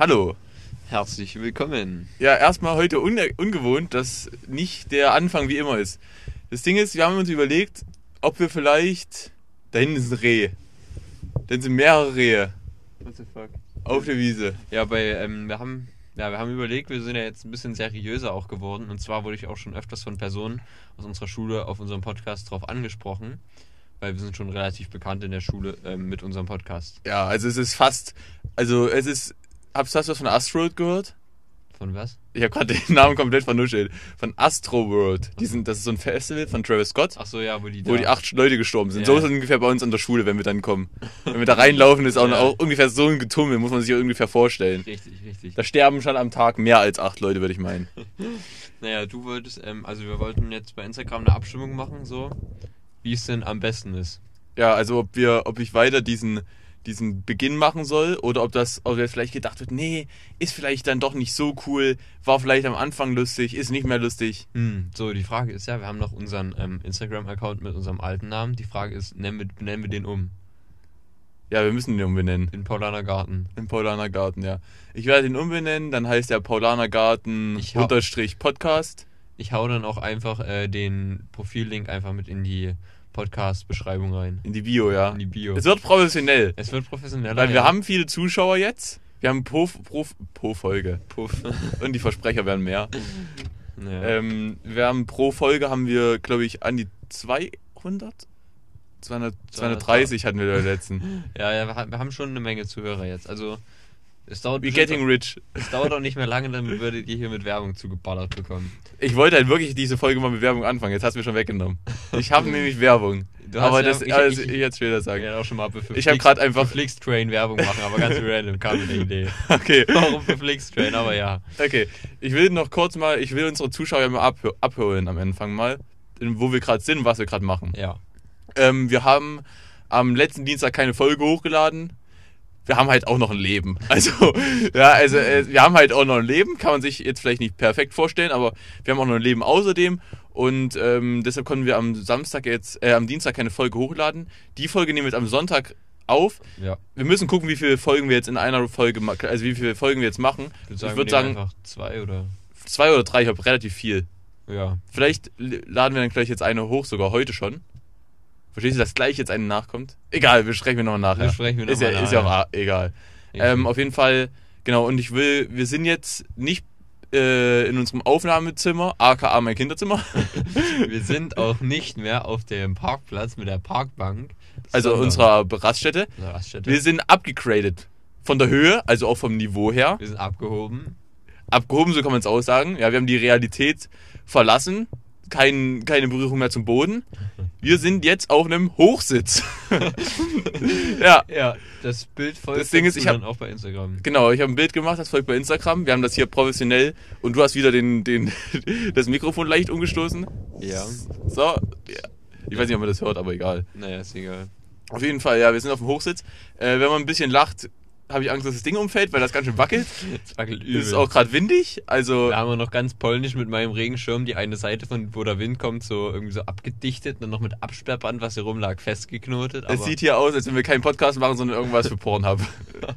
Hallo. Herzlich willkommen. Ja, erstmal heute un ungewohnt, dass nicht der Anfang wie immer ist. Das Ding ist, wir haben uns überlegt, ob wir vielleicht. Da hinten ist ein Reh. Dann sind mehrere Rehe. What the fuck? Auf der Wiese. Ja, bei, ähm, wir haben, ja, wir haben überlegt, wir sind ja jetzt ein bisschen seriöser auch geworden. Und zwar wurde ich auch schon öfters von Personen aus unserer Schule auf unserem Podcast drauf angesprochen. Weil wir sind schon relativ bekannt in der Schule ähm, mit unserem Podcast. Ja, also es ist fast. Also es ist. Hast du was von Astroworld gehört? Von was? Ich habe gerade den Namen komplett vernuschelt. Von Astroworld. Die sind, das ist so ein Festival von Travis Scott. Ach so, ja, wo die Wo die acht Leute gestorben sind. Ja. So ist es ungefähr bei uns an der Schule, wenn wir dann kommen. Wenn wir da reinlaufen, ist auch, Ja. auch ungefähr so ein Getummel, muss man sich ungefähr vorstellen. Richtig, richtig. Da sterben schon am Tag mehr als acht Leute, würde ich meinen. Naja, du wolltest, ähm, also wir wollten jetzt bei Instagram eine Abstimmung machen, so, wie es denn am besten ist. Ja, also ob wir, ob ich weiter diesen, diesen Beginn machen soll oder ob das, ob jetzt vielleicht gedacht wird, nee, ist vielleicht dann doch nicht so cool, war vielleicht am Anfang lustig, ist nicht mehr lustig. Hm, so, die Frage ist ja, wir haben noch unseren ähm, Instagram-Account mit unserem alten Namen. Die Frage ist, nennen wir, nennen wir den um? Ja, wir müssen den umbenennen. In Paulaner Garten. Im Paulaner Garten, ja. Ich werde ihn umbenennen, dann heißt der Paulaner Garten Ich hau- unterstrich Podcast. Ich hau dann auch einfach äh, den Profillink einfach mit in die Podcast-Beschreibung rein. In die Bio, ja. In die Bio. Es wird professionell. Es wird professioneller. Weil wir ja. haben viele Zuschauer jetzt. Wir haben pro, pro, pro Folge. Puff. Und die Versprecher werden mehr. ja. Ähm, wir haben pro Folge haben wir, glaube ich, an die 200? 200, 230 hatten wir da letzten. ja, ja, wir haben- wir schon eine Menge Zuhörer jetzt. Also, es dauert, We bestimmt getting auch, rich. es dauert auch nicht mehr lange, dann würdet ihr hier mit Werbung zugeballert bekommen. Ich wollte halt wirklich diese Folge mal mit Werbung anfangen. Jetzt hast du mir schon weggenommen. Ich habe nämlich Werbung. Du aber ja- das, ich- also, ich- ich, jetzt später sagen. hätte auch schon mal für Ich hab grad einfach- Flixtrain Werbung machen, aber ganz random kam mir die Idee. Okay. Warum für Flixtrain, aber ja. Okay. Ich will noch kurz mal, ich will unsere Zuschauer mal abh abholen am Anfang mal, wo wir gerade sind, was wir gerade machen. Ja. Ähm, wir haben am letzten Dienstag keine Folge hochgeladen. Wir haben halt auch noch ein Leben. Also, ja, also äh, wir haben halt auch noch ein Leben. Kann man sich jetzt vielleicht nicht perfekt vorstellen, aber wir haben auch noch ein Leben außerdem. Und ähm, deshalb konnten wir am Samstag jetzt, äh, am Dienstag keine Folge hochladen. Die Folge nehmen wir jetzt am Sonntag auf. Ja. Wir müssen gucken, wie viele Folgen wir jetzt in einer Folge, ma- also wie viele Folgen wir jetzt machen. Ich Ich würde würd sagen, wir nehmen sagen- einfach zwei oder. Zwei oder drei, ich habe relativ viel. Ja. Vielleicht laden wir dann gleich jetzt eine hoch, sogar heute schon. Verstehst du, dass gleich jetzt eine nachkommt? Egal, wir sprechen wir nochmal nachher. Wir noch ist, ja, mal ist ja auch nachher. egal. Ähm, auf jeden Fall, genau, und ich will, wir sind jetzt nicht äh, in unserem Aufnahmezimmer, aka mein Kinderzimmer. wir sind auch nicht mehr auf dem Parkplatz mit der Parkbank. Also unserer Raststätte. Raststätte. Wir sind abgegradet. Von der Höhe, also auch vom Niveau her. wir sind abgehoben. Abgehoben, so kann man es auch sagen. Ja, wir haben die Realität verlassen. Kein, keine Berührung mehr zum Boden. Wir sind jetzt auf einem Hochsitz. ja, Ja, das Bild folgt Das Ding ist, ich hab- dann auch bei Instagram. genau. Ich habe ein Bild gemacht, das folgt bei Instagram. Wir haben das hier professionell. Und du hast wieder den, den, das Mikrofon leicht umgestoßen. Ja. So. Ja. Ich weiß nicht, ob man das hört, aber egal. Naja, ist egal. Auf jeden Fall, ja, wir sind auf dem Hochsitz. Äh, wenn man ein bisschen lacht, habe ich Angst, dass das Ding umfällt, weil das ganz schön wackelt. Es wackelt übel. Es ist auch gerade windig. Also, Da haben wir noch ganz polnisch mit meinem Regenschirm die eine Seite, von wo der Wind kommt, so irgendwie so abgedichtet und dann noch mit Absperrband, was hier rumlag, festgeknotet. es sieht hier aus, als wenn wir keinen Podcast machen, sondern irgendwas für Pornhub.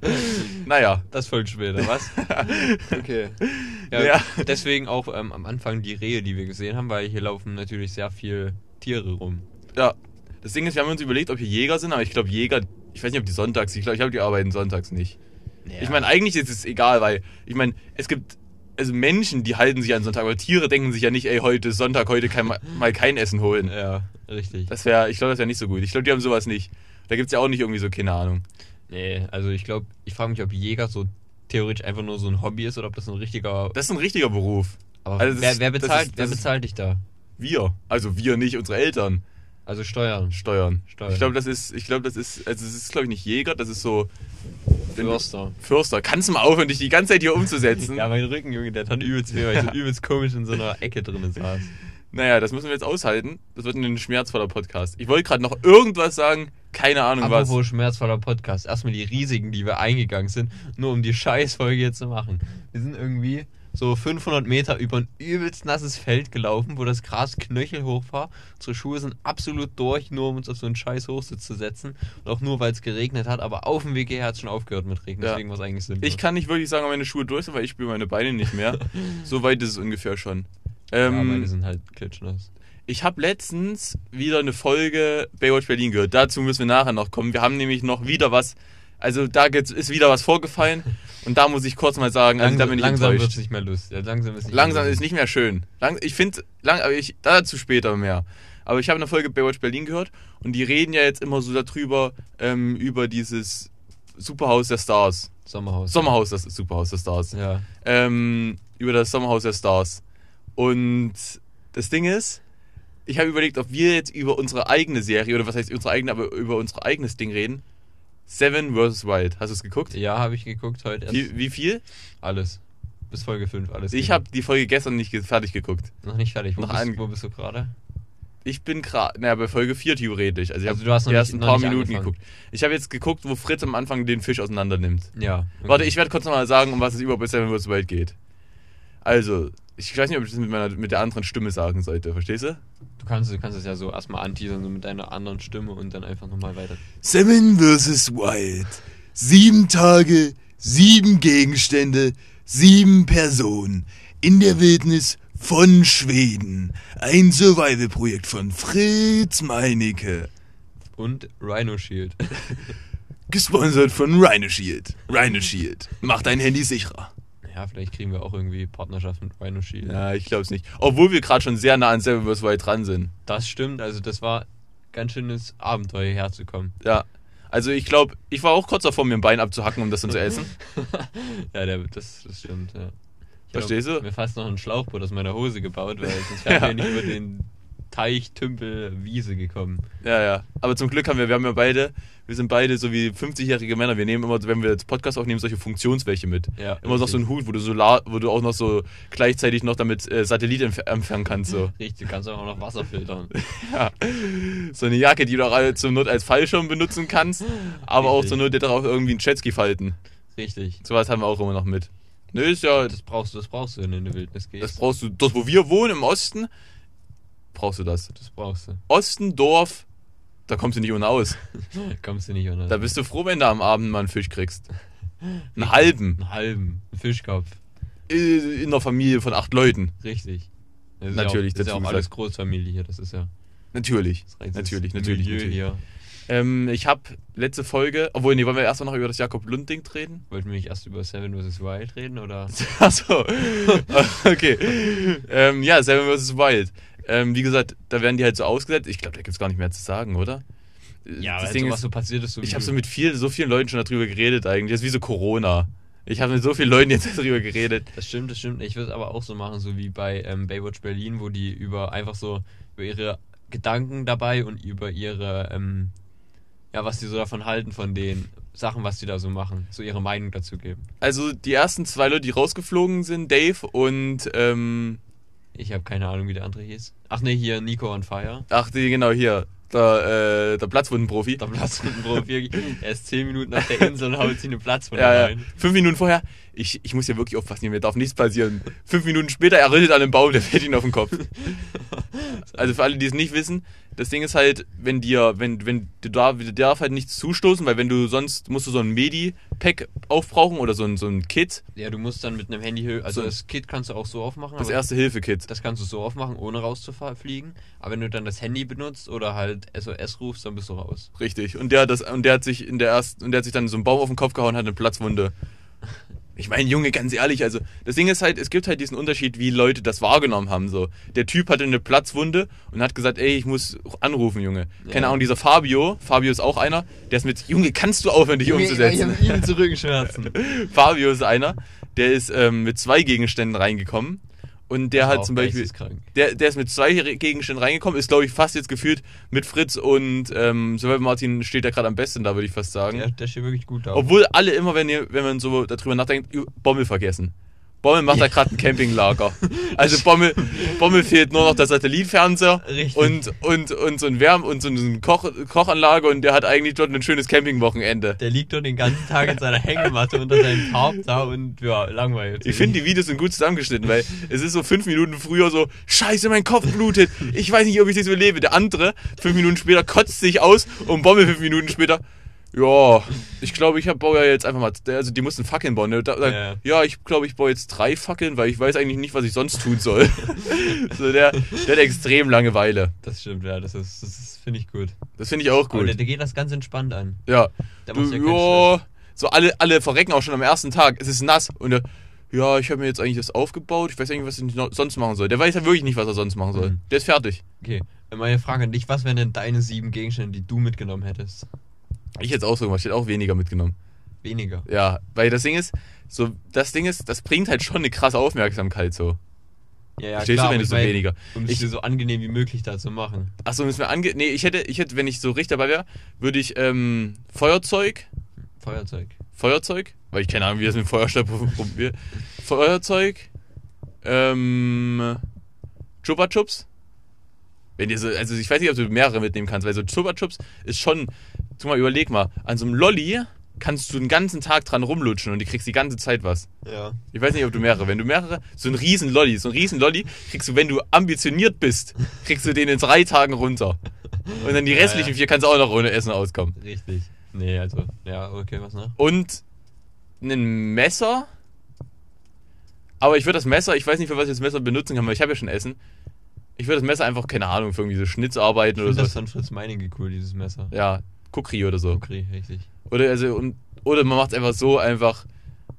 naja. das folgt später, was? okay. Ja, Ja. Deswegen auch ähm, am Anfang die Rehe, die wir gesehen haben, weil hier laufen natürlich sehr viel Tiere rum. Ja. Das Ding ist, wir haben uns überlegt, ob hier Jäger sind, aber ich glaube, Jäger, ich weiß nicht, ob die sonntags, ich glaube, ich glaube, die arbeiten sonntags nicht. Ich meine, eigentlich ist es egal, weil, ich meine, es gibt, also Menschen, die halten sich an Sonntag, aber Tiere denken sich ja nicht, ey, heute ist Sonntag, heute kann mal kein Essen holen. Ja, richtig. Das wäre, ich glaube, das wäre nicht so gut. Ich glaube, die haben sowas nicht. Da gibt es ja auch nicht irgendwie so, keine Ahnung. Nee, also ich glaube, ich frage mich, ob Jäger so theoretisch einfach nur so ein Hobby ist oder ob das ein richtiger. Das ist ein richtiger Beruf. Aber also wer, ist- wer bezahlt, ist- wer bezahlt dich da? Wir. Also wir nicht, unsere Eltern. Also Steuern. Steuern. Steuern. Ich glaube, das ist, ich glaube, das ist, also es ist, glaube ich, nicht Jäger, das ist so. Förster. Fürster. Kannst du mal aufhören, dich die ganze Zeit hier umzusetzen? Ja, mein Rücken, Junge, der tat übelst weh, weil ich so übelst komisch in so einer Ecke drin saß. Naja, das müssen wir jetzt aushalten. Das wird ein schmerzvoller Podcast. Ich wollte gerade noch irgendwas sagen, keine Ahnung was. Apropos schmerzvoller Podcast. Erstmal die Risiken, die wir eingegangen sind, nur um die Scheißfolge jetzt zu machen. Wir sind irgendwie so 500 Meter über ein übelst nasses Feld gelaufen, wo das Gras knöchelhoch war. Unsere Schuhe sind absolut durch, nur um uns auf so einen scheiß Hochsitz zu setzen. Und auch nur, weil es geregnet hat. Aber auf dem Weg hierher hat es schon aufgehört mit Regen. Ja. Deswegen war es eigentlich sinnlos. Ich kann nicht wirklich sagen, ob meine Schuhe durch sind, weil ich spüre meine Beine nicht mehr. so weit ist es ungefähr schon. ja, Ähm, meine sind halt klitschnass. ich habe letztens wieder eine Folge Baywatch Berlin gehört. Dazu müssen wir nachher noch kommen. Wir haben nämlich noch wieder was. Also da ist wieder was vorgefallen und da muss ich kurz mal sagen, also da bin ich langsam wird es enttäuscht. nicht mehr lustig. Ja, langsam ist nicht Langsam mehr ist nicht mehr schön. Lang, ich finde, lang, aber ich dazu später mehr. Aber ich habe eine Folge Baywatch Berlin gehört und die reden ja jetzt immer so darüber ähm, über dieses Superhaus der Stars. Sommerhaus. Sommerhaus, das ist Superhaus der Stars. Ja. ähm, über das Sommerhaus der Stars. Und das Ding ist, ich habe überlegt, ob wir jetzt über unsere eigene Serie, oder was heißt unsere eigene, aber über unser eigenes Ding reden. Seven vs. Wild. Hast du es geguckt? Ja, habe ich geguckt heute. Erst Wie, wie viel? alles. Bis Folge 5, alles. Ich habe die Folge gestern nicht fertig geguckt. Noch nicht fertig. Wo, noch bist, ein- wo bist du gerade? Ich bin gerade, naja, bei Folge 4 theoretisch. Also ich Also du hast noch die nicht- ersten noch paar Minuten angefangen. geguckt. Ich habe jetzt geguckt, wo Fritz am Anfang den Fisch auseinander nimmt. Ja. okay. Warte, ich werde kurz nochmal sagen, um was es überhaupt bei Seven vs. Wild geht. Also, ich weiß nicht, ob ich das mit, meiner, mit der anderen Stimme sagen sollte. Verstehst du? Du kannst, du kannst es ja so erstmal anteasern, so mit deiner anderen Stimme und dann einfach nochmal weiter. Seven vs. Wild. Sieben Tage, sieben Gegenstände, sieben Personen. In der Wildnis von Schweden. Ein Survival-Projekt von Fritz Meinecke. Und Rhino Shield. Gesponsert von Rhino Shield. Rhino Shield. Macht dein Handy sicherer. Ja, vielleicht kriegen wir auch irgendwie Partnerschaft mit Rhino Shield. Ja, ich glaube es nicht. Obwohl wir gerade schon sehr nah an Seven vs. Wild dran sind. Das stimmt, also das war ganz schönes Abenteuer herzukommen. Ja. Also ich glaube, ich war auch kurz davor, mir ein Bein abzuhacken, um das dann zu essen. ja, der, das, das stimmt, ja. Ich Verstehst du? mir fast noch ein Schlauchboot aus meiner Hose gebaut, weil sonst wären Ja. wir nicht über den Teich, Tümpel, Wiese gekommen. Ja, ja. Aber zum Glück haben wir, wir haben ja beide, wir sind beide so wie 50-jährige Männer. Wir nehmen immer, wenn wir jetzt Podcast aufnehmen, solche Funktionswäche mit. Ja, Immer noch so ein Hut, wo du Solar, wo du auch noch so gleichzeitig noch damit äh, Satellit empf empfangen kannst. So. Richtig, du kannst auch noch Wasser filtern. Ja. So eine Jacke, die du auch zur Not als Fallschirm benutzen kannst, aber auch Richtig. zur Not darauf irgendwie einen Jetski falten. Richtig. Sowas haben wir auch immer noch mit. Nö, ist ja, Das brauchst du, das brauchst du, wenn du in die Wildnis gehst. das brauchst du, dort wo wir wohnen, im Osten, brauchst du das. das brauchst du. Osten, Dorf, da kommst du nicht ohne aus. Kommst du nicht unter. Da bist du froh, wenn du am Abend mal einen Fisch kriegst. Einen halben. einen halben, einen Fischkopf. Äh, In einer Familie von acht Leuten. Richtig. Das Natürlich, ja auch, das ist ja auch alles. Großfamilie hier, das ist ja Natürlich. das Natürlich, natürlich, Milieu natürlich. hier. Ähm, ich habe letzte Folge, obwohl, nee, wollen wir erst noch über das Jakob Lund-Ding reden? Wollten wir nicht erst über Seven vs. Wild reden, oder? Achso. okay. ähm, ja, Seven vs. Wild. Ähm, wie gesagt, da werden die halt so ausgesetzt. Ich glaube, da gibt es gar nicht mehr zu sagen, oder? Ja, das Ding ist, so passiert ist, so ich habe so mit viel, so vielen Leuten schon darüber geredet eigentlich. Das ist wie so Corona. Ich habe mit so vielen Leuten jetzt darüber geredet. Das stimmt, das stimmt. Ich würde es aber auch so machen, so wie bei ähm, Baywatch Berlin, wo die über einfach so über ihre Gedanken dabei und über ihre, ähm, ja, was die so davon halten, von den Sachen, was die da so machen, so ihre Meinung dazu geben. Also die ersten zwei Leute, die rausgeflogen sind, Dave und ähm, Ich habe keine Ahnung, wie der andere hieß. Ach ne, hier Nico on Fire. ach die genau hier, der, äh, der Platzwundenprofi. Der Platzwundenprofi. er ist 10 Minuten auf der Insel und haut sich eine Platzwunde Ja, ja. rein. Fünf Minuten vorher, ich, ich muss ja wirklich aufpassen, mir darf nichts passieren. Fünf Minuten später, er rüttelt an einem Baum, der fällt ihm auf den Kopf. Also für alle, die es nicht wissen, das Ding ist halt, wenn dir, wenn, wenn du da, du darf halt nichts zustoßen, weil wenn du sonst musst du so ein Medi-Pack aufbrauchen oder so ein, so ein Kit, Ja, du musst dann mit einem Handy, also So. das Kit kannst du auch so aufmachen. das Erste-Hilfe-Kit. Das kannst du so aufmachen, ohne rauszufliegen. Aber wenn du dann das Handy benutzt oder halt SOS rufst, dann bist du raus. Richtig. Und der hat das, und der hat sich in der ersten, und der hat sich dann so einen Baum auf den Kopf gehauen, hat eine Platzwunde. Ich meine, Junge, ganz ehrlich, also das Ding ist halt, es gibt halt diesen Unterschied, wie Leute das wahrgenommen haben. So, der Typ hatte eine Platzwunde und hat gesagt, ey, ich muss anrufen, Junge. Keine Ja. Ahnung, dieser Fabio, Fabio ist auch einer, der ist mit, Junge, kannst du aufhören, dich umzusetzen? ihm zu Rückenschmerzen. Fabio ist einer, der ist ähm, mit zwei Gegenständen reingekommen und der hat zum Beispiel, der, der ist mit zwei Gegenständen reingekommen, ist glaube ich fast jetzt gefühlt mit Fritz und ähm, Sylvain Martin steht da gerade am besten da, würde ich fast sagen. Der, der steht wirklich gut da. Obwohl alle immer, wenn, ihr, wenn man so darüber nachdenkt, Bommel vergessen. Bommel macht da gerade ein Campinglager. Also Bommel, Bommel fehlt nur noch der Satellitfernseher Richtig. und, und, und so ein Wärm- und so eine Koch Kochanlage und der hat eigentlich dort ein schönes Campingwochenende. Der liegt dort den ganzen Tag in seiner Hängematte unter seinem Tarp da und ja, langweilig. Ich finde, die Videos sind gut zusammengeschnitten, weil es ist so fünf Minuten früher so, scheiße, mein Kopf blutet, ich weiß nicht, ob ich das überlebe. Der andere, fünf Minuten später, kotzt sich aus und Bommel fünf Minuten später, ja, ich glaube, ich hab, baue ja jetzt einfach mal, also die mussten Fackeln bauen. Ne? Da, da, Ja. ja, ich glaube, ich baue jetzt drei Fackeln, weil ich weiß eigentlich nicht, was ich sonst tun soll. so, der, der hat extrem Langeweile. Das stimmt, ja, das ist, das finde ich gut. Das finde ich auch Aber gut. der, der geht das ganz entspannt an. Ja. Der Du, ja ja, so alle, alle verrecken auch schon am ersten Tag. Es ist nass. Und der, ja, ich habe mir jetzt eigentlich das aufgebaut. Ich weiß eigentlich, was ich sonst machen soll. Der weiß ja wirklich nicht, was er sonst machen soll. Mhm. Der ist fertig. Okay, meine Frage an dich, was wären denn deine sieben Gegenstände, die du mitgenommen hättest? Ich hätte auch so gemacht. Ich hätte auch weniger mitgenommen. Weniger. Ja, weil das Ding ist, so, das Ding ist, das bringt halt schon eine krasse Aufmerksamkeit so. Ja, ja, Verstehst du, wenn du so mein, weniger. Um es Ich- so angenehm wie möglich da zu machen. Achso, müssen wir ange. Nee, ich hätte, ich hätte, wenn ich so richtig dabei wäre, würde ich ähm, Feuerzeug, Feuerzeug. Feuerzeug, weil ich keine Ahnung, wie das mit Feuerstab probiert. Feuerzeug, ähm, Chupa Chups. Wenn dir so, also ich weiß nicht, ob du mehrere mitnehmen kannst, weil so Chupa Chups ist schon, tu mal, überleg mal, an so einem Lolli kannst du den ganzen Tag dran rumlutschen und du kriegst die ganze Zeit was. Ja. Ich weiß nicht, ob du mehrere, wenn du mehrere, so ein riesen Lolli, so ein riesen Lolli, kriegst du, wenn du ambitioniert bist, kriegst du den in drei Tagen runter. Und dann die Ja, restlichen ja. vier kannst du auch noch ohne Essen auskommen. Richtig. Nee, also, ja, okay, was noch? Und ein Messer. Aber ich würde das Messer, ich weiß nicht, für was ich das Messer benutzen kann, weil ich habe ja schon Essen. Ich würde das Messer einfach, keine Ahnung, für irgendwie so Schnitzarbeiten Ich oder so. das von Fritz Meinecke cool, dieses Messer. Ja, Kukri oder so. Okay, richtig. Oder, also, und, oder man macht es einfach so, einfach,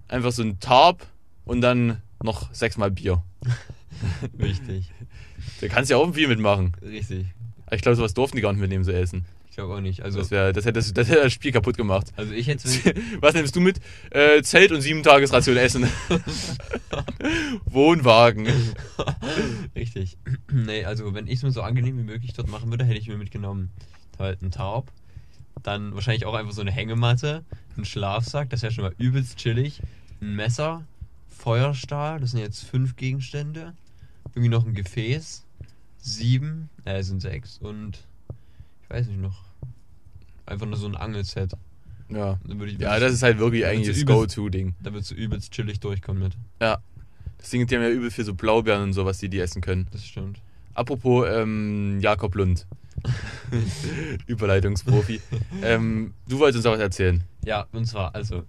einfach so ein Tarp und dann noch sechsmal Bier. Richtig. Da kannst du ja auch viel mitmachen. Richtig. Aber Ich glaube, sowas durften die gar nicht mitnehmen, so essen. Ich glaube auch nicht. Also, Das, wär, das, hätte, das, das hätte das Spiel kaputt gemacht. also ich hätte Was nimmst du mit? Äh, Zelt und sieben Tagesration Essen. Wohnwagen. Richtig. nee, also wenn ich es mir so angenehm wie möglich dort machen würde, hätte ich mir mitgenommen halt einen Tarp, dann wahrscheinlich auch einfach so eine Hängematte, einen Schlafsack, das wäre schon mal übelst chillig, ein Messer, Feuerstahl, das sind jetzt fünf Gegenstände, irgendwie noch ein Gefäß, sieben, äh, sind sechs und weiß nicht noch, einfach nur so ein Angelset. Ja. Dann würde ich, Ja, das ist halt wirklich eigentlich das Go-To-Ding. da würdest du übelst chillig durchkommen mit. Ja. Das Ding, die haben ja übel viel so Blaubeeren und sowas, die die essen können. Das stimmt. Apropos ähm, Jakob Lund. Überleitungsprofi. ähm, du wolltest uns auch was erzählen. Ja, und zwar, also,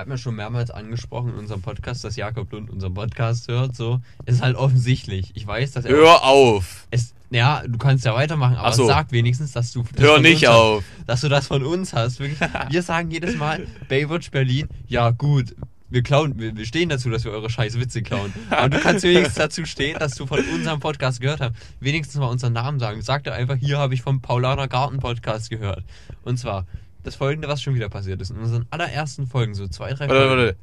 hatten ja schon mehrmals angesprochen in unserem Podcast, dass Jakob Lund unseren Podcast hört, so. Es ist halt offensichtlich. Ich weiß, dass er. Hör auf! Es, ja, du kannst ja weitermachen, aber so. sag wenigstens, dass du. das Hör nicht auf! Hast, dass du das von uns hast. Wirklich. Wir sagen jedes Mal, Baywatch Berlin, ja, gut. Wir klauen, wir, wir stehen dazu, dass wir eure scheiß Witze klauen. Aber du kannst wenigstens dazu stehen, dass du von unserem Podcast gehört hast. Wenigstens mal unseren Namen sagen. Sag dir einfach, hier habe ich vom Paulaner Garten Podcast gehört. Und zwar, das folgende, was schon wieder passiert ist. In unseren allerersten Folgen, so zwei, drei Warte, Folgen. warte.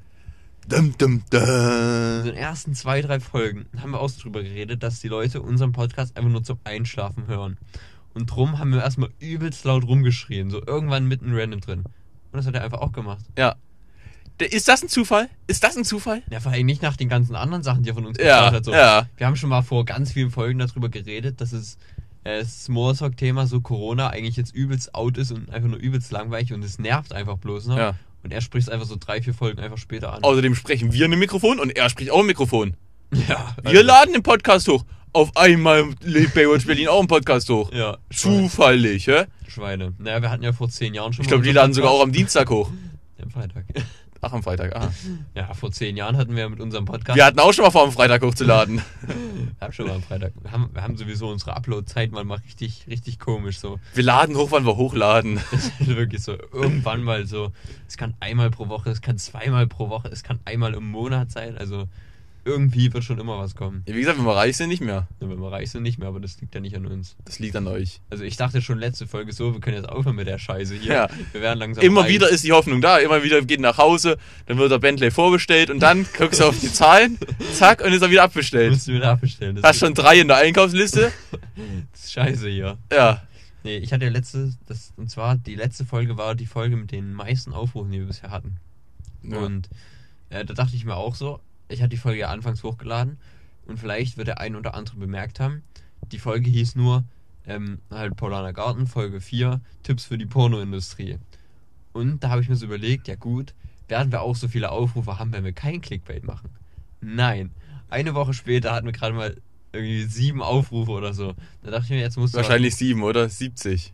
Dum, dum, In dum. den ersten zwei, drei Folgen haben wir auch so drüber geredet, dass die Leute unseren Podcast einfach nur zum Einschlafen hören. Und drum haben wir erstmal übelst laut rumgeschrien, so irgendwann mitten random drin. Und das hat er einfach auch gemacht. Ja. Ist das ein Zufall? Ist das ein Zufall? Ja, vor allem nicht nach den ganzen anderen Sachen, die er von uns Ja, hat. So. ja. Wir haben schon mal vor ganz vielen Folgen darüber geredet, dass es äh, das Smalltalk-Thema, so Corona, eigentlich jetzt übelst out ist und einfach nur übelst langweilig und es nervt einfach bloß noch. Ja. Und er spricht es einfach so drei, vier Folgen einfach später an. Außerdem sprechen wir in einem Mikrofon und er spricht auch im Mikrofon. Ja, Wir laden den Podcast hoch. Auf einmal lädt Baywatch Berlin auch einen Podcast hoch. Ja, Zufällig, hä? Schweine. Naja, wir hatten ja vor zehn Jahren schon Ich glaube, die laden sogar auch am Dienstag hoch. Am Freitag. Ach, am Freitag. Ah. Ja, vor zehn Jahren hatten wir ja mit unserem Podcast. Wir hatten auch schon mal vor, am Freitag hochzuladen. Wir haben schon mal am Freitag. Wir haben, wir haben sowieso unsere Upload-Zeit mal richtig, richtig komisch. So. Wir laden hoch, wann wir hochladen. Das ist wirklich so. Irgendwann mal so. Es kann einmal pro Woche, es kann zweimal pro Woche, es kann einmal im Monat sein. Also irgendwie wird schon immer was kommen. Wie gesagt, wenn wir reich sind, nicht mehr. Ja, wenn wir reich sind, nicht mehr, aber das liegt ja nicht an uns. Das liegt an euch. Also ich dachte schon letzte Folge so, wir können jetzt aufhören mit der Scheiße hier. Ja. Wir werden langsam Immer reich. wieder ist die Hoffnung da. Immer wieder geht nach Hause, dann wird der Bentley vorbestellt und dann guckst du auf die Zahlen, zack, und ist er wieder abbestellt. Musst du wieder abbestellen. Das, Hast schon drei in der Einkaufsliste? das ist scheiße hier. Ja. Nee, ich hatte ja letzte, das, und zwar die letzte Folge war die Folge mit den meisten Aufrufen, die wir bisher hatten. Ja. Und äh, da dachte ich mir auch so, ich hatte die Folge ja anfangs hochgeladen und vielleicht wird der ein oder andere bemerkt haben, die Folge hieß nur ähm, halt Paulaner Garten, Folge 4, Tipps für die Pornoindustrie. Und da habe ich mir so überlegt, ja gut, werden wir auch so viele Aufrufe haben, wenn wir kein Clickbait machen? Nein. Eine Woche später hatten wir gerade mal irgendwie sieben Aufrufe oder so. Da dachte ich mir, jetzt muss Wahrscheinlich sieben, oder? 70.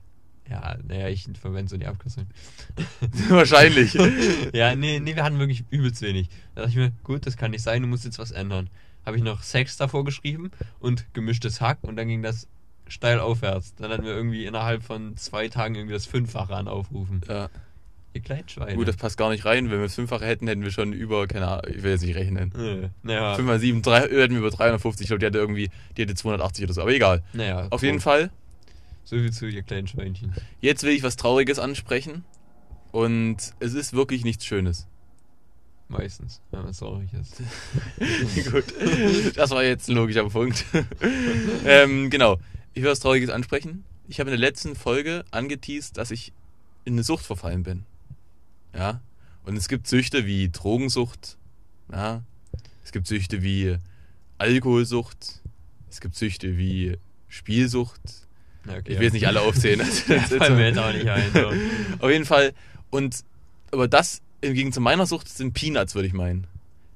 Ja, naja, ich verwende so die Abkürzung. Wahrscheinlich. ja, nee, nee, wir hatten wirklich übelst wenig. Da dachte ich mir, gut, das kann nicht sein, du musst jetzt was ändern. Habe ich noch Sex davor geschrieben und gemischtes Hack und dann ging das steil aufwärts. Dann hatten wir irgendwie innerhalb von zwei Tagen irgendwie das Fünffache an Aufrufen. Ja. Ihr Kleidschweine. Gut, das passt gar nicht rein. Wenn wir das Fünffache hätten, hätten wir schon über, keine Ahnung, ich will jetzt nicht rechnen. Nö. Naja, 5 mal 7, 3, hätten wir über 350. Ich glaube, die hatte irgendwie, die hatte 280 oder so. Aber egal. naja. Auf jeden. Fall. So viel zu ihr kleinen Schweinchen. Jetzt will ich was Trauriges ansprechen. Und es ist wirklich nichts Schönes. Meistens, wenn man traurig ist. Gut. Das war jetzt ein logischer Punkt. ähm, genau. Ich will was Trauriges ansprechen. Ich habe in der letzten Folge angeteased, dass ich in eine Sucht verfallen bin. Ja. Und es gibt Süchte wie Drogensucht. Ja. Es gibt Süchte wie Alkoholsucht. Es gibt Süchte wie Spielsucht. Okay, Ich will jetzt nicht alle aufzählen. Das- das- Ja, fallen mir jetzt auch nicht ein. So. Auf jeden Fall. Und aber das im Gegensatz zu meiner Sucht sind Peanuts, würde ich meinen.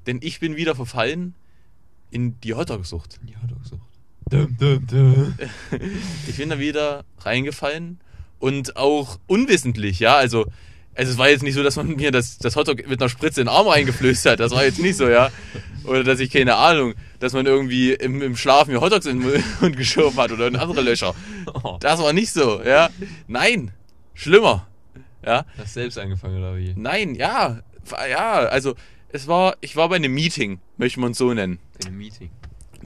Denn ich bin wieder verfallen in die Hotdog-Sucht. Die Hotdog-Sucht. Ich bin da wieder reingefallen und auch unwissentlich, ja. Also, also es war jetzt nicht so, dass man mir das, das Hotdog mit einer Spritze in den Arm eingeflößt hat. Das war jetzt nicht so, ja. Oder dass ich, keine Ahnung, dass man irgendwie im, im Schlaf mir Hotdogs in den Mund geschoben hat oder in andere Löcher. Oh, Das war nicht so, ja. Nein, schlimmer. Ja. hast selbst angefangen, oder wie? Nein, ja, ja, also es war, ich war bei einem Meeting, möchte man es so nennen. Bei einem Meeting.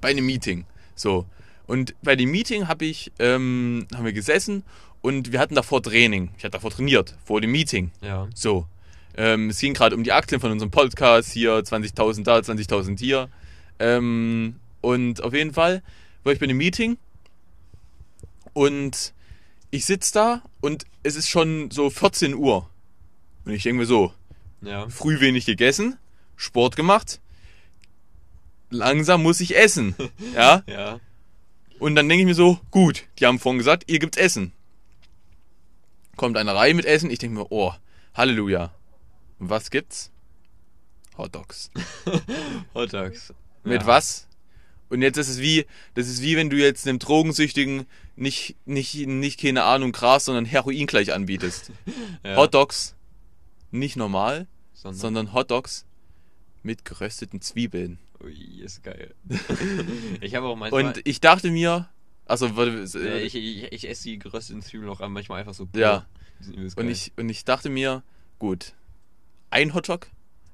Bei einem Meeting, so. Und bei dem Meeting habe ich, ähm, haben wir gesessen und wir hatten davor Training. Ich hatte davor trainiert, vor dem Meeting. Ja. So. Ähm, es ging gerade um die Aktien von unserem Podcast, hier 20.000 da, 20.000 hier. Ähm, und auf jeden Fall war ich bei dem Meeting und ich sitze da und es ist schon so 14 Uhr. Und ich denke mir so, Ja. früh wenig gegessen, Sport gemacht, langsam muss ich essen. Ja? Ja. Und dann denke ich mir so, gut, die haben vorhin gesagt, ihr gibt's Essen. Kommt eine Reihe mit Essen, ich denke mir, oh, Halleluja. Und was gibt's? Hot Dogs. Hotdogs. Mit ja. was? Und jetzt ist es wie, das ist wie wenn du jetzt einem Drogensüchtigen nicht, nicht, nicht keine Ahnung, Gras, sondern Heroin gleich anbietest. Ja. Hot Dogs, nicht normal, Sondern. sondern Hot Dogs mit gerösteten Zwiebeln. Ui, ist geil. ich habe auch manchmal. Und ich dachte mir, also warte, äh, ich, ich, ich esse die gerösteten Zwiebeln auch manchmal einfach so. pur. Ja. Und ich und ich dachte mir, gut, ein Hotdog,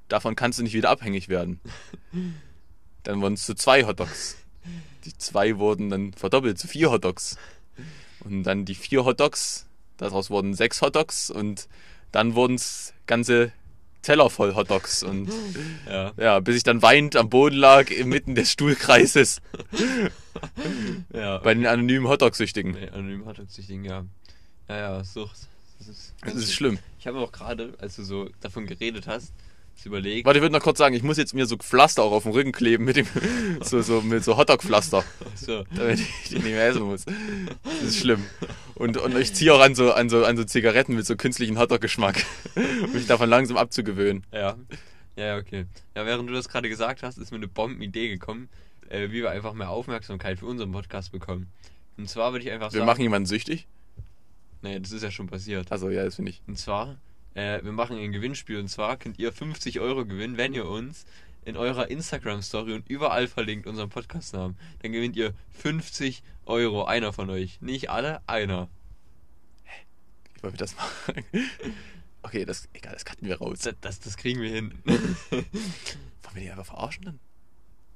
davon kannst du nicht wieder abhängig werden. Dann wurden es zu zwei Hotdogs. Die zwei wurden dann verdoppelt zu vier Hotdogs. Und dann die vier Hotdogs, daraus wurden sechs Hotdogs und dann wurden es ganze Teller voll Hotdogs und Ja. ja, bis ich dann weinend am Boden lag inmitten des Stuhlkreises Ja. bei den anonymen Hotdog-Süchtigen. Nee, anonym Hotdog-Süchtigen, ja. Ja, ja, Sucht. Das ist, Das ist schlimm. Ich habe auch gerade, als du so davon geredet hast, das überlegt. Warte, ich würde noch kurz sagen, ich muss jetzt mir so Pflaster auch auf den Rücken kleben mit dem so, so mit so Hotdog-Pflaster, So. damit ich die nicht mehr essen muss. Das ist schlimm. Und, und ich ziehe auch an so, an, so, an so Zigaretten mit so künstlichem Hotdog-Geschmack, um mich davon langsam abzugewöhnen. Ja. Ja, okay. Ja, während du das gerade gesagt hast, ist mir eine Bombenidee gekommen, äh, wie wir einfach mehr Aufmerksamkeit für unseren Podcast bekommen. Und zwar würde ich einfach Wir sagen. machen jemanden süchtig. Nee, das ist ja schon passiert. Also ja, das finde ich. Und zwar, äh, wir machen ein Gewinnspiel und zwar könnt ihr 50 Euro gewinnen, wenn ihr uns in eurer Instagram-Story und überall verlinkt unseren Podcast-Namen. Dann gewinnt ihr 50 Euro, einer von euch. Nicht alle, einer. Wie wollen wir das machen? Okay, das, egal, das cutten wir raus. Das, das, das kriegen wir hin. Wollen wir die einfach verarschen dann?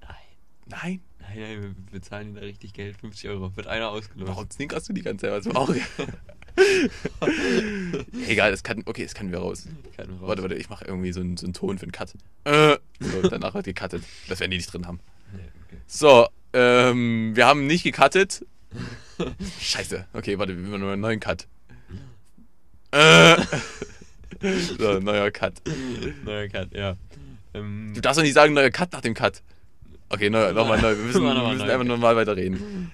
nein, Nein. nein, nein, wir bezahlen ihnen da richtig Geld. 50 Euro. Wird einer ausgelost. Warum zwinkerst du die ganze Zeit? Was auch? Egal, das kann, okay, das können wir raus. Keinen raus. Warte, warte, ich mache irgendwie so einen, so einen Ton für einen Cut. Äh, so, danach wird gecuttet. Das werden die nicht drin haben. Nee, okay. So, ähm, wir haben nicht gecuttet. Scheiße. Okay, warte, wir machen einen neuen Cut. Äh. so, neuer Cut. Neuer Cut, ja. Ähm, Du darfst doch nicht sagen, neuer Cut nach dem Cut. Okay, neu, nochmal neu. Wir müssen, wir nochmal müssen einfach normal weiterreden.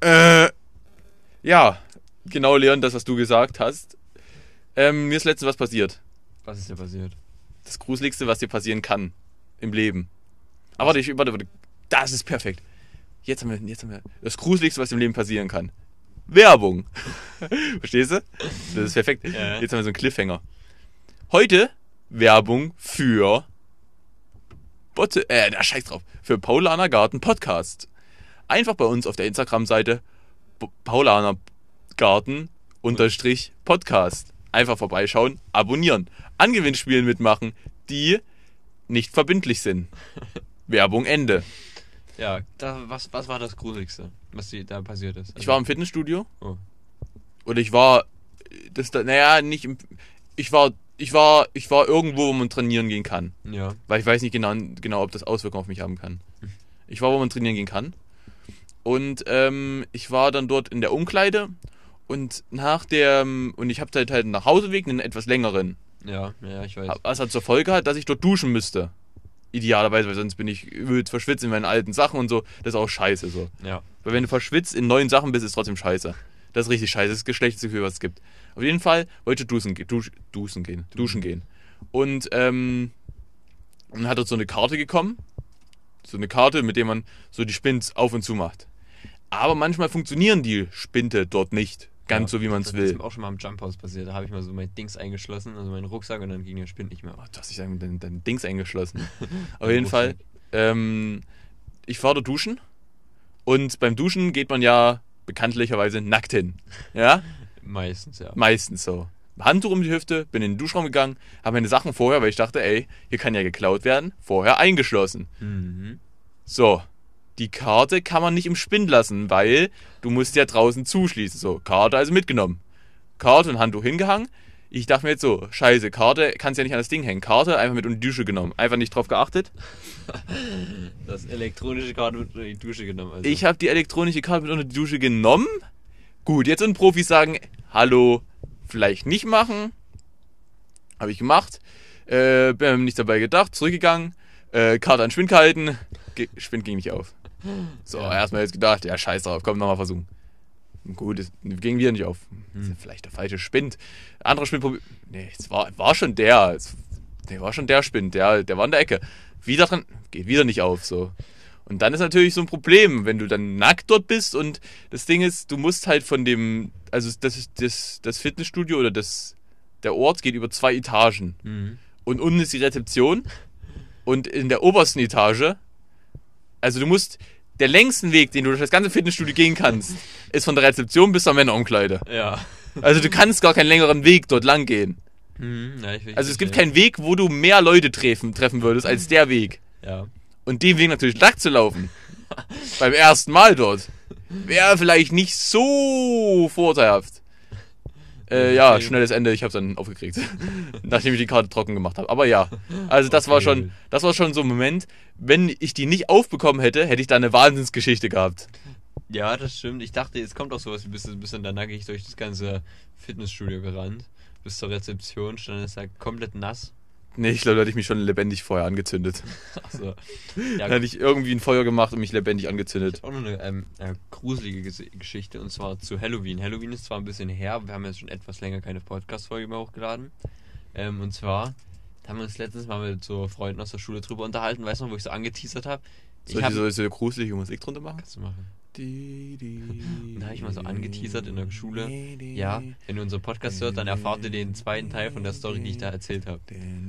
Äh, ja, genau, Leon, das, was du gesagt hast. Ähm, mir ist letztens was passiert. was ist dir passiert? Das Gruseligste, was dir passieren kann im Leben. Aber warte, ich, warte, warte. Das ist perfekt. Jetzt haben wir, jetzt haben wir das Gruseligste, was im Leben passieren kann. Werbung. Verstehst du? Das ist perfekt. Ja. Jetzt haben wir so einen Cliffhanger. Heute Werbung für Botte, äh, na, scheiß drauf. Für Paulaner Garten Podcast. Einfach bei uns auf der Instagram-Seite Paulaner Garten unterstrich Podcast. Einfach vorbeischauen, abonnieren, an Gewinnspielen mitmachen, die nicht verbindlich sind. Werbung Ende. Ja, da, was, was war das Gruseligste, was die, da passiert ist? Ich war im Fitnessstudio. Oh. Und ich war, das, da- naja, nicht im, ich war, ich war, ich war irgendwo, wo man trainieren gehen kann. Ja. Weil ich weiß nicht genau, genau ob das Auswirkungen auf mich haben kann. Ich war, wo man trainieren gehen kann. Und ähm, ich war dann dort in der Umkleide. Und nach der, und ich habe halt halt einen Nachhauseweg, einen etwas längeren. Ja, ja, ich weiß. Was hat zur Folge hat, dass ich dort duschen müsste. Idealerweise, weil sonst bin ich übelst verschwitzt in meinen alten Sachen und so. Das ist auch scheiße so. Ja. Weil wenn du verschwitzt in neuen Sachen bist, ist trotzdem scheiße. Das ist richtig scheiße. Das ist das schlechteste Gefühl, was es gibt. Auf jeden Fall wollte ich duschen, dusch, duschen gehen. Duschen gehen. Und ähm, dann hat dort so eine Karte gekommen. So eine Karte, mit der man so die Spins auf und zu macht. Aber manchmal funktionieren die Spinte dort nicht. Ganz ja. so, wie man es Das will. ist mir auch schon mal am Jump House passiert. Da habe ich mal so mein Dings eingeschlossen, also meinen Rucksack und dann ging der Spind nicht mehr. Oh, du hast dich dein, dein, Dings eingeschlossen. Auf jeden Fall. Ähm, ich fahre duschen. Und beim Duschen geht man ja bekanntlicherweise nackt hin. Ja? Meistens, ja. Meistens so. Handtuch um die Hüfte, bin in den Duschraum gegangen, habe meine Sachen vorher, weil ich dachte, ey, hier kann ja geklaut werden, vorher eingeschlossen. Mhm. So, die Karte kann man nicht im Spind lassen, weil du musst ja draußen zuschließen. So, Karte also mitgenommen. Karte und Handtuch hingehangen. Ich dachte mir jetzt so, scheiße, Karte kannst ja nicht an das Ding hängen. Karte einfach mit unter die Dusche genommen. Einfach nicht drauf geachtet. Das elektronische Karte wird in die Dusche genommen. Also. Ich habe die elektronische Karte mit unter die Dusche genommen. Gut, jetzt sind Profis sagen, hallo, vielleicht nicht machen. Habe ich gemacht. Äh, bin nicht dabei gedacht, zurückgegangen. Äh, Karte an Spind gehalten. Ge Spind ging nicht auf. So, Ja. erstmal jetzt gedacht, ja, scheiß drauf, komm, nochmal versuchen. Gut, es ging wieder nicht auf. Hm. vielleicht der falsche Spind. Anderer Spind probiert. Nee, es war, war schon der. Es, der war schon der Spind, der, der war in der Ecke. Wieder dran, geht wieder nicht auf, so. Und dann ist natürlich so ein Problem, wenn du dann nackt dort bist und das Ding ist, du musst halt von dem, also das, das, das Fitnessstudio oder das, der Ort geht über zwei Etagen. Mhm. Und unten ist die Rezeption und in der obersten Etage, also du musst, der längsten Weg, den du durch das ganze Fitnessstudio gehen kannst, ist von der Rezeption bis zur Männerumkleide. Ja. Also du kannst gar keinen längeren Weg dort lang gehen. Mhm. ja Also es gibt keinen Weg, wo du mehr Leute treffen, treffen würdest als der Weg. Ja. Und den Weg natürlich nackt zu laufen. beim ersten Mal dort. Wäre vielleicht nicht so vorteilhaft. Äh, ja, Okay. schnelles Ende, ich hab's dann aufgekriegt. Nachdem ich die Karte trocken gemacht habe. Aber ja. Also das war Okay. schon, das war schon so ein Moment, wenn ich die nicht aufbekommen hätte, hätte ich da eine Wahnsinnsgeschichte gehabt. Ja, das stimmt. Ich dachte, jetzt kommt auch sowas wie bist, bist dann da nackig durch das ganze Fitnessstudio gerannt. Bis zur Rezeption, stand es da komplett nass. Nee, ich glaube, da hätte ich mich schon lebendig vorher angezündet. Achso. Ja, hätte ich irgendwie ein Feuer gemacht und mich lebendig angezündet. auch noch eine ähm, äh, gruselige Ges Geschichte und zwar zu Halloween. Halloween ist zwar ein bisschen her, aber wir haben jetzt schon etwas länger keine Podcast-Folge mehr hochgeladen. Ähm, und zwar da haben wir uns letztens mal mit so Freunden aus der Schule drüber unterhalten, weißt du noch, wo ich so angeteasert habe? Soll ich so, so gruselige Musik drunter machen? Kannst du machen. Da habe ich mal so angeteasert in der Schule. Ja, wenn ihr unseren Podcast hört, dann erfahrt ihr den zweiten Teil von der Story, die ich da erzählt habe.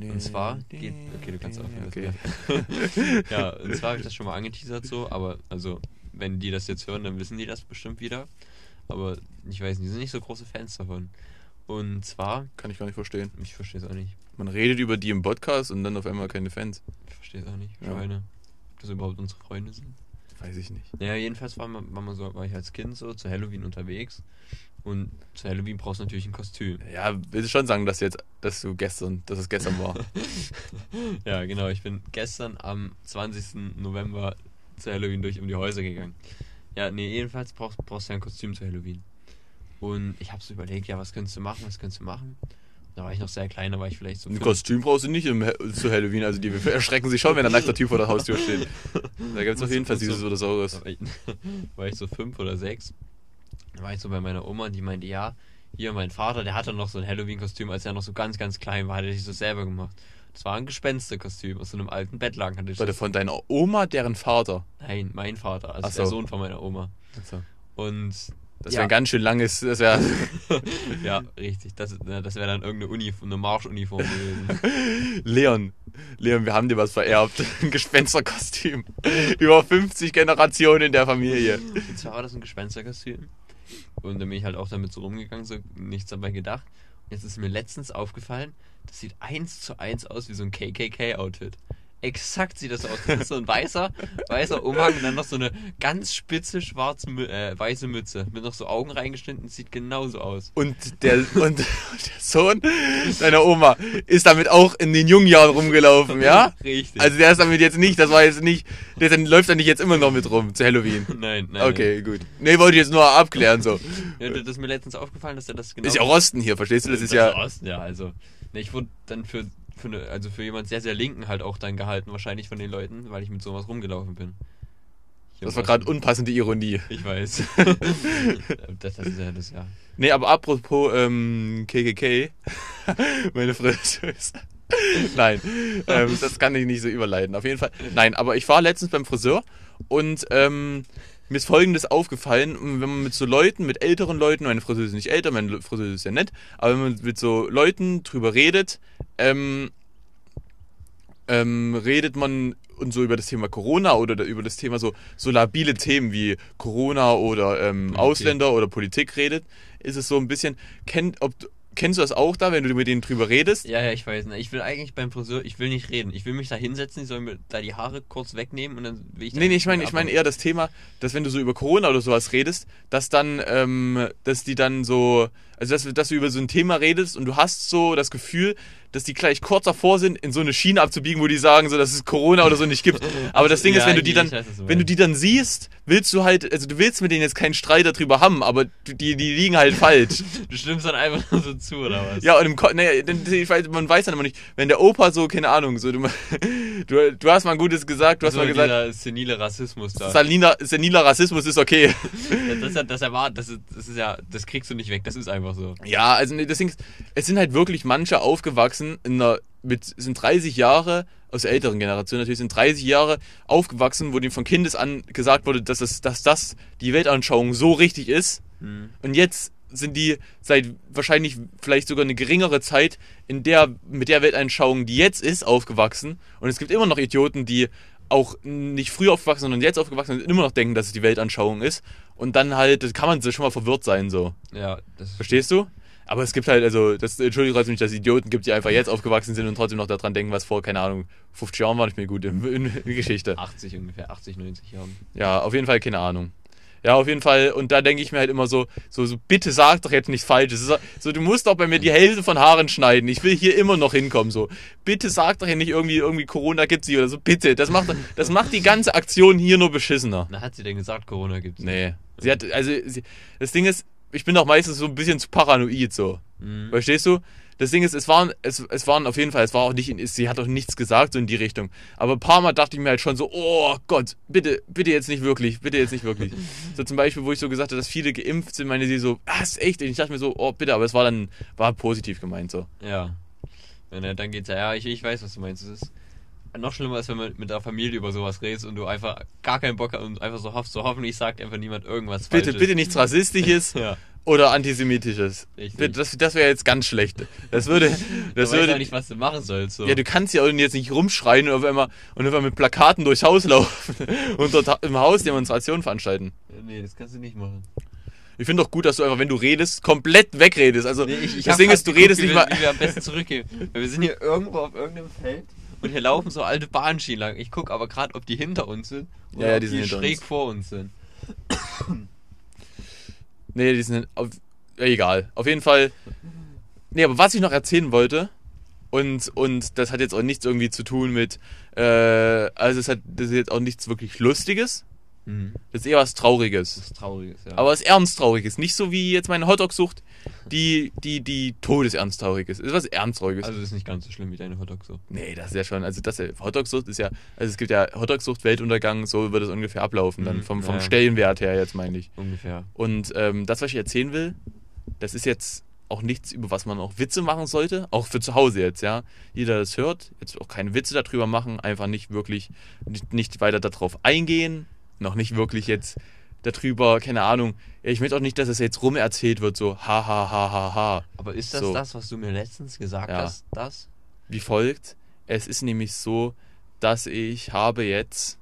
Und zwar geht. Okay, du kannst aufhören. Okay. ja, und zwar habe ich das schon mal angeteasert so, aber also, wenn die das jetzt hören, dann wissen die das bestimmt wieder. Aber ich weiß nicht, die sind nicht so große Fans davon. Und zwar, Kann ich gar nicht verstehen. ich verstehe es auch nicht. Man redet über die im Podcast und dann auf einmal keine Fans. Ich verstehe es auch nicht. Ja. Schweine. Ob das überhaupt unsere Freunde sind. Weiß ich nicht. Naja, jedenfalls war, man, war, man so, war ich als Kind so zu Halloween unterwegs. Und zu Halloween brauchst du natürlich ein Kostüm. Ja, willst du schon sagen, dass jetzt, dass du gestern, dass es gestern war. Ja, genau. Ich bin gestern am 20. November zu Halloween durch um die Häuser gegangen. Ja, nee, jedenfalls brauchst, brauchst du ja ein Kostüm zu Halloween. Und ich habe so überlegt, ja, was könntest du machen, was könntest du machen? Da war ich noch sehr klein, da war ich vielleicht so Ein. Kostüm brauchst du nicht im, zu Halloween, also die erschrecken sich schon, wenn ein nackter Typ vor der Haustür steht. Da gibt es auf jeden Fall Süßes oder Saures. Da war ich, so fünf oder sechs. Da war ich so bei meiner Oma und die meinte, ja, hier mein Vater, der hatte noch so ein Halloween-Kostüm, als er noch so ganz, ganz klein war, hat er sich so selber gemacht. Das war ein Gespensterkostüm aus so einem alten Bettlaken. Hatte ich Warte, von deiner Oma, deren Vater. Nein, mein Vater, also Ach der so. Sohn von meiner Oma. Also, Und Das Ja. wäre ein ganz schön langes, das wäre ja, richtig, das, ja, das wäre dann irgendeine Uniform, eine Marschuniform gewesen. Leon. Leon, wir haben dir was vererbt. Ein Gespensterkostüm. Über 50 Generationen in der Familie. Und zwar war das ein Gespensterkostüm. Und dann bin ich halt auch damit so rumgegangen, so nichts dabei gedacht. Und jetzt ist mir letztens aufgefallen, das sieht eins zu eins aus wie so ein KKK-Outfit. Exakt sieht das aus. Das ist so ein weißer, weißer Umhang und dann noch so eine ganz spitze schwarze, äh, weiße Mütze. Mit noch so Augen reingeschnitten, sieht genauso aus. Und der, und der Sohn deiner Oma ist damit auch in den jungen Jahren rumgelaufen, ja? Richtig. Also der ist damit jetzt nicht, das war jetzt nicht, der dann läuft er nicht jetzt immer noch mit rum zu Halloween. nein, nein. Okay, gut. Nee, wollte ich jetzt nur abklären so. Nein. Ja, das ist mir letztens aufgefallen, dass er das genau. Ist ja auch Osten hier, verstehst du? Das ist ja. Osten, ja, also. Ne, ich wurde dann für, für eine, also für jemand sehr, sehr linken halt auch dann gehalten, wahrscheinlich von den Leuten, weil ich mit sowas rumgelaufen bin. Hier Das war gerade unpassende Ironie. Ich weiß. das, das ist ja das, ja. Nee, aber apropos ähm, KKK, meine Friseuse. Nein, ähm, das kann ich nicht so überleiten. Auf jeden Fall. Nein, aber ich war letztens beim Friseur und ähm, mir ist Folgendes aufgefallen, wenn man mit so Leuten, mit älteren Leuten, meine Friseuse ist nicht älter, meine Friseuse ist ja nett, aber wenn man mit so Leuten drüber redet, ähm, ähm, redet man und so über das Thema Corona oder über das Thema so, so labile Themen wie Corona oder ähm. Ausländer oder Politik redet, ist es so ein bisschen, kennt, ob, kennst du das auch da, wenn du mit denen drüber redest? Ja, ja, ich weiß nicht. Ich will eigentlich beim Friseur, ich will nicht reden. Ich will mich da hinsetzen, die sollen mir da die Haare kurz wegnehmen und dann will ich da Nee, nee, ich meine, ich meine abhauen. eher das Thema, dass wenn du so über Corona oder sowas redest, dass dann, ähm, dass die dann so, also dass, dass du über so ein Thema redest und du hast so das Gefühl, dass die gleich kurz davor sind, in so eine Schiene abzubiegen, wo die sagen, so, dass es Corona oder so nicht gibt. Aber das Ding Ja, ist, wenn du die dann, weiß, wenn du die dann siehst, willst du halt, also du willst mit denen jetzt keinen Streit darüber haben, aber die, die liegen halt falsch. Du stimmst dann einfach nur so zu, oder was? Ja, und im weiß, man weiß dann immer nicht, wenn der Opa so, keine Ahnung, so, du, du, du hast mal ein Gutes gesagt, du hast mal gesagt, senile Rassismus da. Salina, seniler Rassismus ist okay. Das, das, das, erwart- das, ist, das ist ja, das kriegst du nicht weg, das ist einfach so. Ja, also nee, deswegen, es sind halt wirklich manche aufgewachsen in einer, mit, sind 30 Jahre, aus der älteren Generation natürlich, sind 30 Jahre aufgewachsen, wo denen von Kindes an gesagt wurde, dass das, dass das die Weltanschauung so richtig ist. Hm. Und jetzt sind die seit wahrscheinlich vielleicht sogar eine geringere Zeit in der, mit der Weltanschauung, die jetzt ist, aufgewachsen. Und es gibt immer noch Idioten, die auch nicht früh aufgewachsen, sondern jetzt aufgewachsen sind, und immer noch denken, dass es die Weltanschauung ist. Und dann halt, das kann man schon mal verwirrt sein, so. Ja, das Verstehst du? Aber es gibt halt, also, das, Entschuldigung trotzdem nicht, dass es Idioten gibt, die einfach jetzt aufgewachsen sind und trotzdem noch daran denken, was vor, keine Ahnung, 50 Jahren war nicht mehr gut in, in, in Geschichte. 80 ungefähr, 80, 90 Jahren. Ja, auf jeden Fall keine Ahnung. Ja, auf jeden Fall. Und da denke ich mir halt immer so, so, so, bitte sag doch jetzt nicht falsch. Es ist so, du musst doch bei mir die Hälfte von Haaren schneiden. Ich will hier immer noch hinkommen. So, bitte sag doch hier nicht irgendwie, irgendwie Corona gibt's hier oder so. Bitte. Das macht, das macht die ganze Aktion hier nur beschissener. Na, hat sie denn gesagt, Corona gibt's? Nee. Sie hat, also, sie, das Ding ist, ich bin auch meistens so ein bisschen zu paranoid, so. Mhm. Verstehst du? Das Ding ist, es waren, es, es waren auf jeden Fall, es war auch nicht, sie hat auch nichts gesagt, so in die Richtung. Aber ein paar Mal dachte ich mir halt schon so, oh Gott, bitte, bitte jetzt nicht wirklich, bitte jetzt nicht wirklich. so zum Beispiel, wo ich so gesagt habe, dass viele geimpft sind, meine sie so, was, echt? Und ich dachte mir so, oh bitte, aber es war dann, war positiv gemeint, so. Ja. Wenn er dann geht's ja, ja, ich, ich weiß, was du meinst. Es ist noch schlimmer ist, wenn man mit der Familie über sowas redest und du einfach gar keinen Bock hast und einfach so hoffst, so hoffentlich sagt einfach niemand irgendwas Bitte, Falsches. bitte nichts Rassistisches Ja. Oder Antisemitisches. Richtig. Das, das wäre jetzt ganz schlecht. Das würde, Das du weißt würde, auch nicht, was du machen sollst. So. Ja, du kannst ja auch jetzt nicht rumschreien und auf einmal, und auf einmal mit Plakaten durchs Haus laufen und dort im Haus Demonstrationen veranstalten. nee, das kannst du nicht machen. Ich finde doch gut, dass du einfach, wenn du redest, komplett wegredest. Also, Nee, ich, ich das Ding ist, du redest nicht wir, mal. Wie wir am besten zurückgehen. Weil wir sind hier irgendwo auf irgendeinem Feld und hier laufen so alte Bahnschienen lang. Ich gucke aber gerade, ob die hinter uns sind oder Ja, ja, ob die die, sind hinter schräg uns. vor uns sind. Nee, die sind. Auf, ja, egal. Auf jeden Fall. Nee, aber was ich noch erzählen wollte, und, und das hat jetzt auch nichts irgendwie zu tun mit. Äh, also, es hat das ist jetzt auch nichts wirklich Lustiges. Mhm. Das ist eher was Trauriges. Das ist Trauriges, ja. Aber was Ernsttrauriges. Nicht so wie jetzt meine Hotdog-Sucht, die, die, die Todesernsttraurig ist. Ist was Ernsttrauriges. also das ist nicht ganz so schlimm wie deine Hotdog so. nee, das ist ja schon, also das Hotdog-Sucht ist ja, also es gibt ja Hotdog-Sucht, Weltuntergang, so wird es ungefähr ablaufen, dann Mhm, vom, vom ja. Stellenwert her jetzt, meine ich. Ungefähr. Und ähm, das, was ich erzählen will, das ist jetzt auch nichts, über was man auch Witze machen sollte, auch für zu Hause jetzt, ja. Jeder das hört, jetzt auch keine Witze darüber machen, einfach nicht wirklich, nicht, nicht weiter darauf eingehen, noch nicht wirklich jetzt darüber, keine Ahnung. Ich möchte auch nicht, dass es jetzt rumerzählt wird, so ha ha ha ha ha. Aber ist das So. das, was du mir letztens gesagt Ja. hast? Das? Wie folgt, es ist nämlich so, dass ich habe jetzt